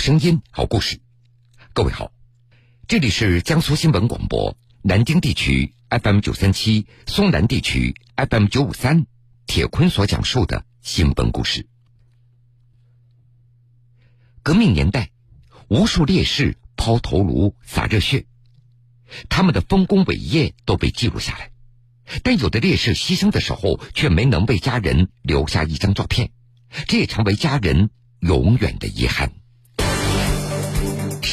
声音，好故事。各位好，这里是江苏新闻广播南京地区 FM 九三七、松南地区 FM 九五三。铁坤所讲述的新闻故事。革命年代，无数烈士抛头颅、洒热血，他们的丰功伟业都被记录下来。但有的烈士牺牲的时候，却没能为家人留下一张照片，这也成为家人永远的遗憾。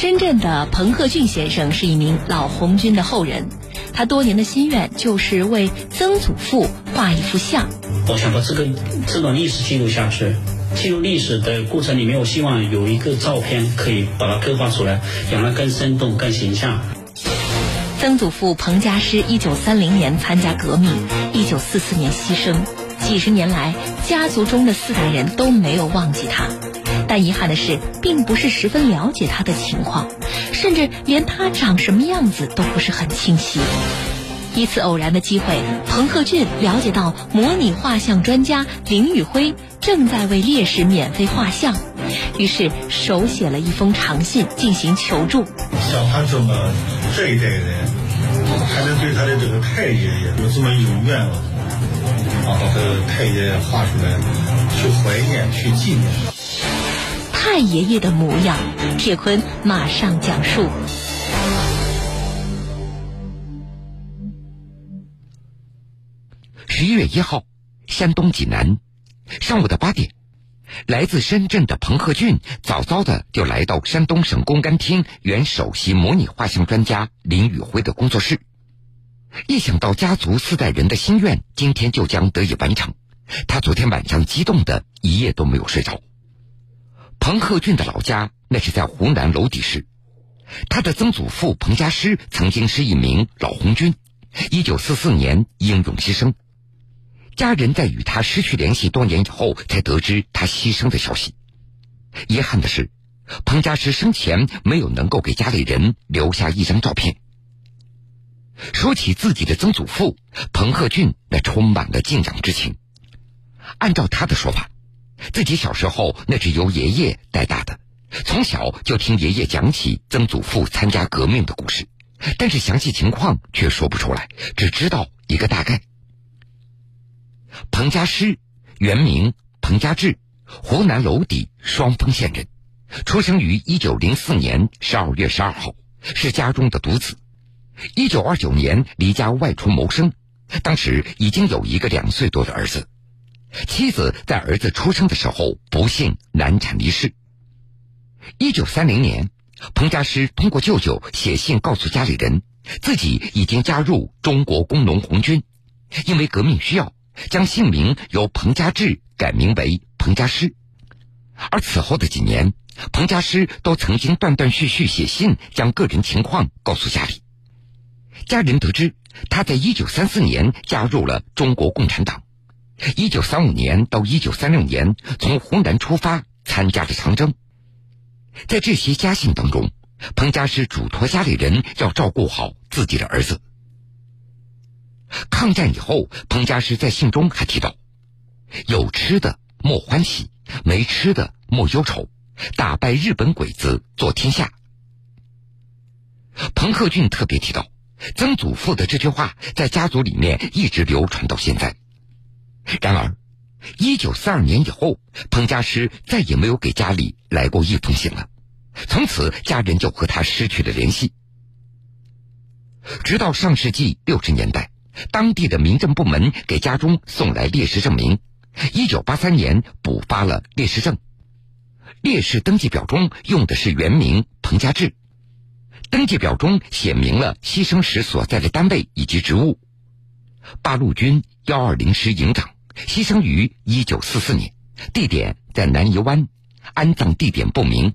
深圳的彭鹤俊先生是一名老红军的后人，他多年的心愿就是为曾祖父画一幅像。我想把这个这段历史记录下去，记录历史的过程里面，我希望有一个照片可以把它刻画出来，让它更生动、更形象。曾祖父彭家师，一九三零年参加革命，一九四四年牺牲。几十年来，家族中的四代人都没有忘记他，但遗憾的是，并不是十分了解他的情况，甚至连他长什么样子都不是很清晰。一次偶然的机会，彭鹤俊了解到模拟画像专家林宇辉正在为烈士免费画像，于是手写了一封长信进行求助。像他这么这一代人，还能对他的这个太爷爷有这么有愿望，把他的太爷爷画出来，去怀念，去纪念。太爷爷的模样，铁坤马上讲述。十一月一号，山东济南，上午的八点。来自深圳的彭鹤俊早早的就来到山东省公安厅原首席模拟画像专家林宇辉的工作室。一想到家族四代人的心愿今天就将得以完成，他昨天晚上激动的一夜都没有睡着。彭鹤俊的老家那是在湖南娄底市，他的曾祖父彭家师曾经是一名老红军，一九四四年英勇牺牲。家人在与他失去联系多年以后，才得知他牺牲的消息。遗憾的是，彭家师生前没有能够给家里人留下一张照片。说起自己的曾祖父彭鹤俊，那充满了敬仰之情。按照他的说法，自己小时候那是由爷爷带大的，从小就听爷爷讲起曾祖父参加革命的故事，但是详细情况却说不出来，只知道一个大概。彭家师，原名彭家志，湖南娄底双峰县人，出生于一九零四年十二月十二号，是家中的独子。一九二九年离家外出谋生，当时已经有一个两岁多的儿子，妻子在儿子出生的时候不幸难产离世。一九三零年，彭家师通过舅舅写信告诉家里人，自己已经加入中国工农红军，因为革命需要。将姓名由彭家志改名为彭家师，而此后的几年，彭家师都曾经断断续续写信将个人情况告诉家里。家人得知他在一九三四年加入了中国共产党，一九三五年到一九三六年从湖南出发参加了长征。在这些家信当中，彭家师嘱托家里人要照顾好自己的儿子。抗战以后，彭家师在信中还提到：“有吃的莫欢喜，没吃的莫忧愁，打败日本鬼子做天下。”彭克俊特别提到，曾祖父的这句话在家族里面一直流传到现在。然而，一九四二年以后，彭家师再也没有给家里来过一封信了，从此家人就和他失去了联系。直到上世纪六十年代。当地的民政部门给家中送来烈士证明，一九八三年补发了烈士证。烈士登记表中用的是原名彭家志，登记表中写明了牺牲时所在的单位以及职务：八路军幺二零师营长，牺牲于一九四四年，地点在南泥湾，安葬地点不明。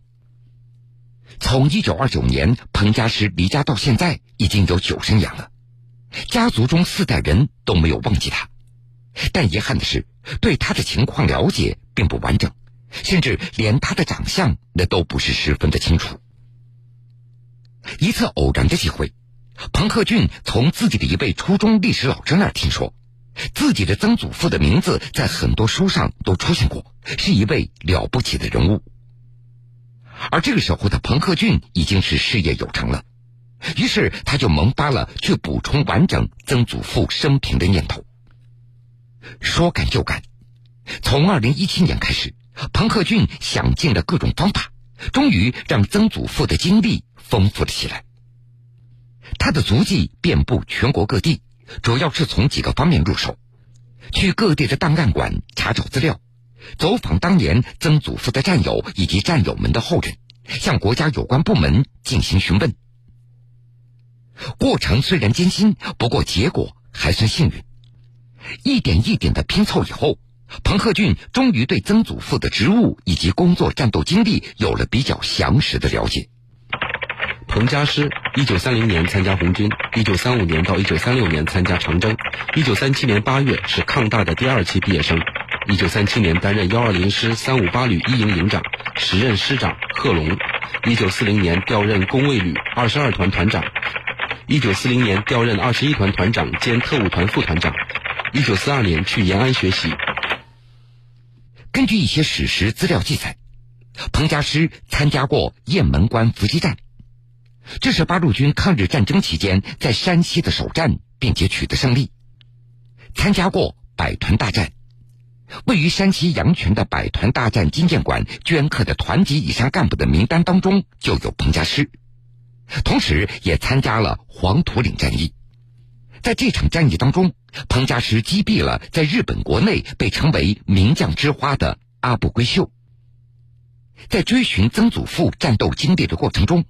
从一九二九年彭家师离家到现在，已经有九十年了。家族中四代人都没有忘记他，但遗憾的是，对他的情况了解并不完整，甚至连他的长相那都不是十分的清楚。一次偶然的机会，彭鹤俊从自己的一位初中历史老师那儿听说，自己的曾祖父的名字在很多书上都出现过，是一位了不起的人物。而这个时候的彭克俊已经是事业有成了，于是他就萌发了去补充完整曾祖父生平的念头。说干就干，从二零一七年开始，彭克俊想尽了各种方法，终于让曾祖父的经历丰富了起来。他的足迹遍布全国各地，主要是从几个方面入手：去各地的档案馆查找资料，走访当年曾祖父的战友以及战友们的后人，向国家有关部门进行询问。过程虽然艰辛，不过结果还算幸运。一点一点的拼凑以后，彭鹤俊终于对曾祖父的职务以及工作战斗经历有了比较详实的了解。彭家师，一九三零年参加红军，一九三五年到一九三六年参加长征，一九三七年八月是抗大的第二期毕业生，一九三七年担任幺二零师三五八旅一营营长，时任师长贺龙，一九四零年调任工卫旅二十二团团长，一九四零年调任二十一团团长兼特务团副团长，一九四二年去延安学习。根据一些史实资料记载，彭家师参加过雁门关伏击战。这是八路军抗日战争期间在山西的首战，并且取得胜利。参加过百团大战，位于山西阳泉的百团大战纪念馆镌刻的团级以上干部的名单当中就有彭家师，同时也参加了黄土岭战役。在这场战役当中，彭家师击毙了在日本国内被称为“名将之花”的阿部圭秀。在追寻曾祖父战斗经历的过程中。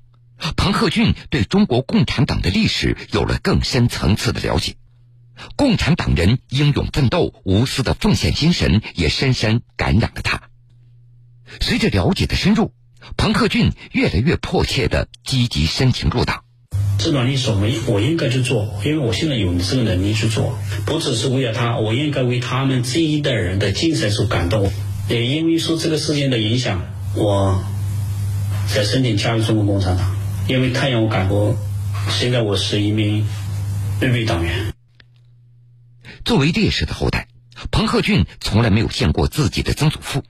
彭克俊对中国共产党的历史有了更深层次的了解，共产党人英勇奋斗、无私的奉献精神也深深感染了他。随着了解的深入，彭克俊越来越迫切的积极申请入党。这段历史我我应该去做，因为我现在有这个能力去做，不只是为了他，我应该为他们这一代人的精神所感动。也因为受这个事件的影响，我在申请加入中国共产党。因为太阳我感过，现在我是一名预备党员。作为烈士的后代，彭鹤俊从来没有见过自己的曾祖父。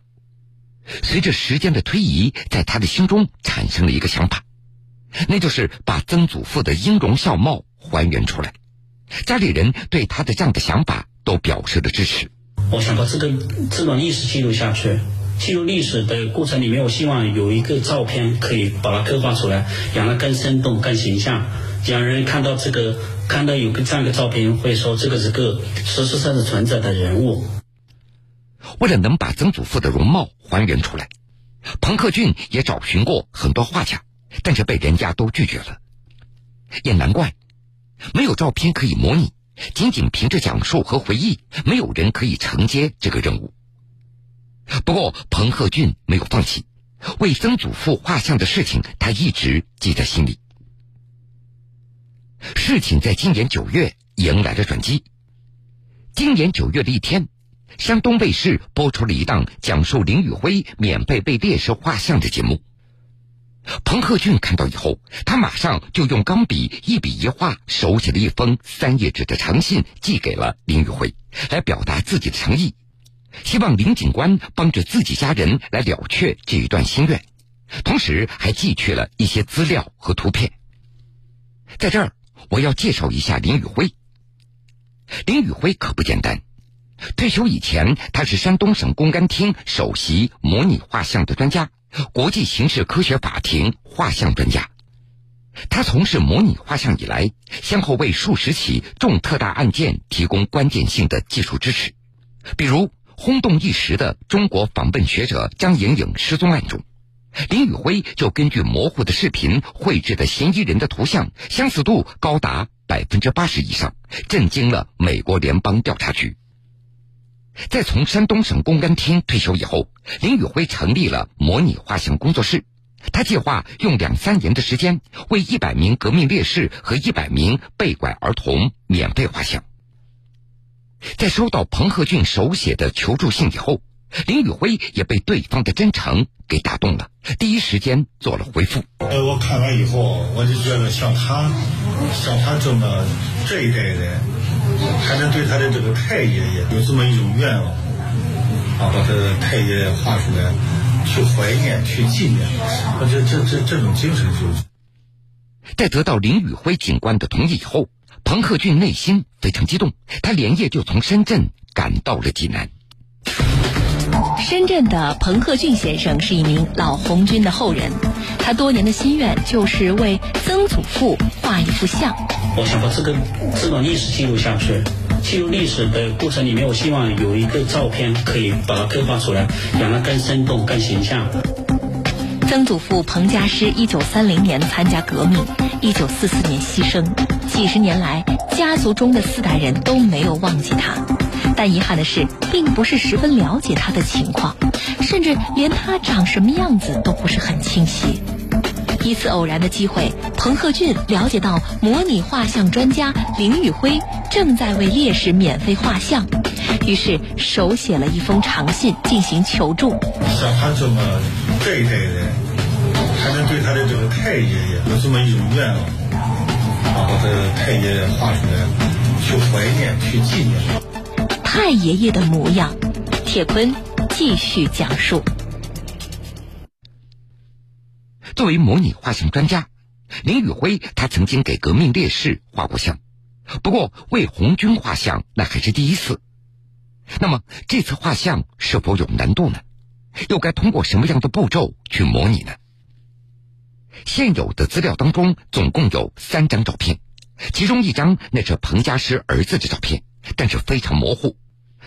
随着时间的推移，在他的心中产生了一个想法，那就是把曾祖父的音容笑貌还原出来。家里人对他的这样的想法都表示了支持。我想把这个这段历史记录下去。记录历史的过程里面，我希望有一个照片可以把它刻画出来，让它更生动、更形象，让人看到这个，看到有个这样一个照片，会说这个是个实实在在存在的人物。为了能把曾祖父的容貌还原出来，彭克俊也找寻过很多画家，但是被人家都拒绝了。也难怪，没有照片可以模拟，仅仅凭着讲述和回忆，没有人可以承接这个任务。不过，彭鹤俊没有放弃，为曾祖父画像的事情，他一直记在心里。事情在今年九月迎来了转机。今年九月的一天，山东卫视播出了一档讲述林宇辉免费被烈士画像的节目。彭鹤俊看到以后，他马上就用钢笔一笔一画手写了一封三页纸的长信，寄给了林宇辉，来表达自己的诚意。希望林警官帮着自己家人来了却这一段心愿，同时还寄去了一些资料和图片。在这儿，我要介绍一下林宇辉。林宇辉可不简单，退休以前，他是山东省公安厅首席模拟画像的专家，国际刑事科学法庭画像专家。他从事模拟画像以来，先后为数十起重特大案件提供关键性的技术支持，比如。轰动一时的中国访问学者张莹莹失踪案中，林宇辉就根据模糊的视频绘制的嫌疑人的图像，相似度高达百分之八十以上，震惊了美国联邦调查局。在从山东省公安厅退休以后，林宇辉成立了模拟画像工作室，他计划用两三年的时间，为一百名革命烈士和一百名被拐儿童免费画像。在收到彭鹤俊手写的求助信以后，林宇辉也被对方的真诚给打动了，第一时间做了回复。呃，我看完以后，我就觉得像他，像他这么这一代人，还能对他的这个太爷爷有这么一种愿望，啊，把他太爷爷画出来，去怀念、去纪念，这这这这种精神就是。在得到林宇辉警官的同意以后，彭克俊内心非常激动，他连夜就从深圳赶到了济南。深圳的彭克俊先生是一名老红军的后人，他多年的心愿就是为曾祖父画一幅像。我想把这个这段历史记录下去，记录历史的过程里面，我希望有一个照片可以把它刻画出来，让它更生动、更形象。曾祖父彭家师一九三零年参加革命，一九四四年牺牲。几十年来，家族中的四代人都没有忘记他，但遗憾的是，并不是十分了解他的情况，甚至连他长什么样子都不是很清晰。一次偶然的机会，彭鹤俊了解到模拟画像专家林宇辉正在为烈士免费画像，于是手写了一封长信进行求助。像他这么这一代人，还能对他的这个太爷爷有这么一种愿望，把他的太爷爷画出来，去怀念，去纪念。太爷爷的模样，铁坤继续讲述。作为模拟画像专家，林宇辉他曾经给革命烈士画过像，不过为红军画像那还是第一次。那么这次画像是否有难度呢？又该通过什么样的步骤去模拟呢？现有的资料当中总共有三张照片，其中一张那是彭家师儿子的照片，但是非常模糊；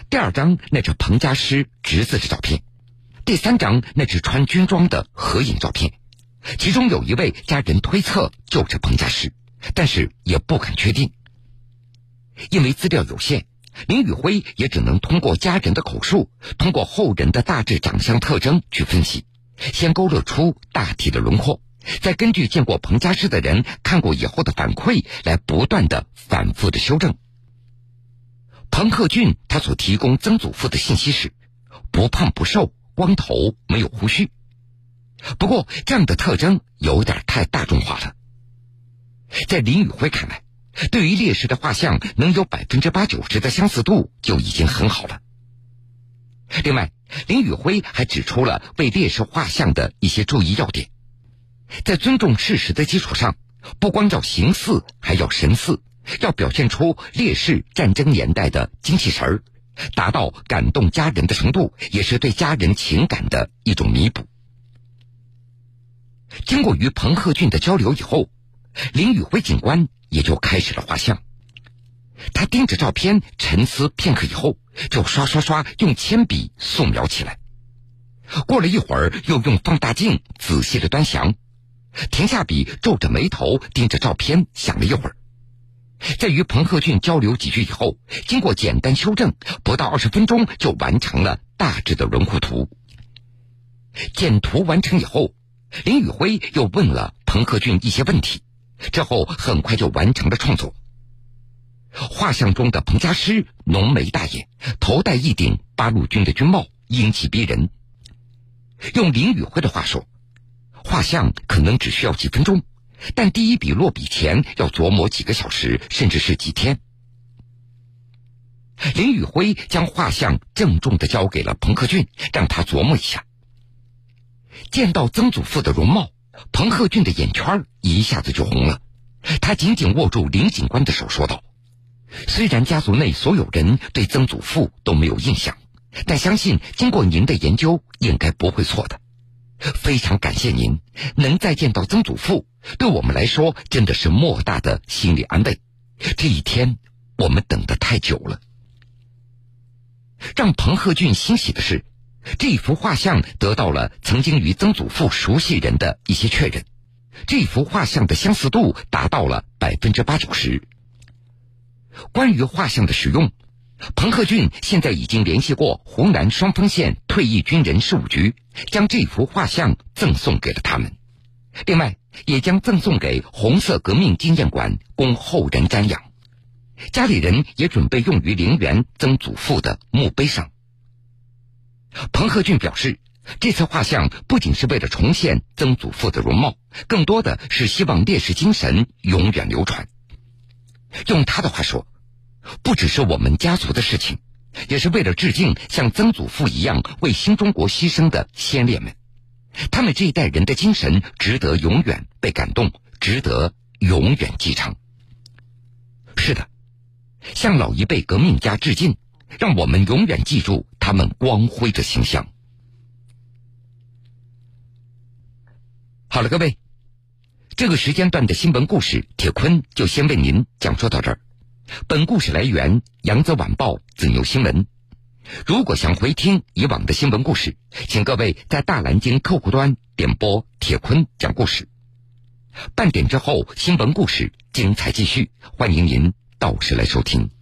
第二张那是彭家师侄子的照片；第三张那是穿军装的合影照片。其中有一位家人推测就是彭家师，但是也不敢确定，因为资料有限，林宇辉也只能通过家人的口述，通过后人的大致长相特征去分析，先勾勒出大体的轮廓，再根据见过彭家师的人看过以后的反馈来不断的反复的修正。彭克俊他所提供曾祖父的信息是：不胖不瘦，光头，没有胡须。不过，这样的特征有点太大众化了。在林宇辉看来，对于烈士的画像能有百分之八九十的相似度就已经很好了。另外，林宇辉还指出了为烈士画像的一些注意要点：在尊重事实的基础上，不光要形似，还要神似，要表现出烈士战争年代的精气神儿，达到感动家人的程度，也是对家人情感的一种弥补。经过与彭鹤俊的交流以后，林宇辉警官也就开始了画像。他盯着照片沉思片刻以后，就刷刷刷用铅笔素描起来。过了一会儿，又用放大镜仔细的端详，停下笔，皱着眉头盯着照片想了一会儿。在与彭鹤俊交流几句以后，经过简单修正，不到二十分钟就完成了大致的轮廓图。简图完成以后。林宇辉又问了彭克俊一些问题，之后很快就完成了创作。画像中的彭家师浓眉大眼，头戴一顶八路军的军帽，英气逼人。用林宇辉的话说，画像可能只需要几分钟，但第一笔落笔前要琢磨几个小时，甚至是几天。林宇辉将画像郑重的交给了彭克俊，让他琢磨一下。见到曾祖父的容貌，彭鹤俊的眼圈一下子就红了。他紧紧握住林警官的手，说道：“虽然家族内所有人对曾祖父都没有印象，但相信经过您的研究，应该不会错的。非常感谢您，能再见到曾祖父，对我们来说真的是莫大的心理安慰。这一天，我们等得太久了。”让彭鹤俊欣喜的是。这幅画像得到了曾经与曾祖父熟悉人的一些确认，这幅画像的相似度达到了百分之八九十。关于画像的使用，彭鹤俊现在已经联系过湖南双峰县退役军人事务局，将这幅画像赠送给了他们，另外也将赠送给红色革命纪念馆供后人瞻仰。家里人也准备用于陵园曾祖父的墓碑上。彭鹤俊表示，这次画像不仅是为了重现曾祖父的容貌，更多的是希望烈士精神永远流传。用他的话说，不只是我们家族的事情，也是为了致敬像曾祖父一样为新中国牺牲的先烈们，他们这一代人的精神值得永远被感动，值得永远继承。是的，向老一辈革命家致敬，让我们永远记住他们光辉的形象。好了，各位，这个时间段的新闻故事，铁坤就先为您讲述到这儿。本故事来源《扬子晚报》子牛新闻。如果想回听以往的新闻故事，请各位在大蓝鲸客户端点播铁坤讲故事。半点之后，新闻故事精彩继续，欢迎您到时来收听。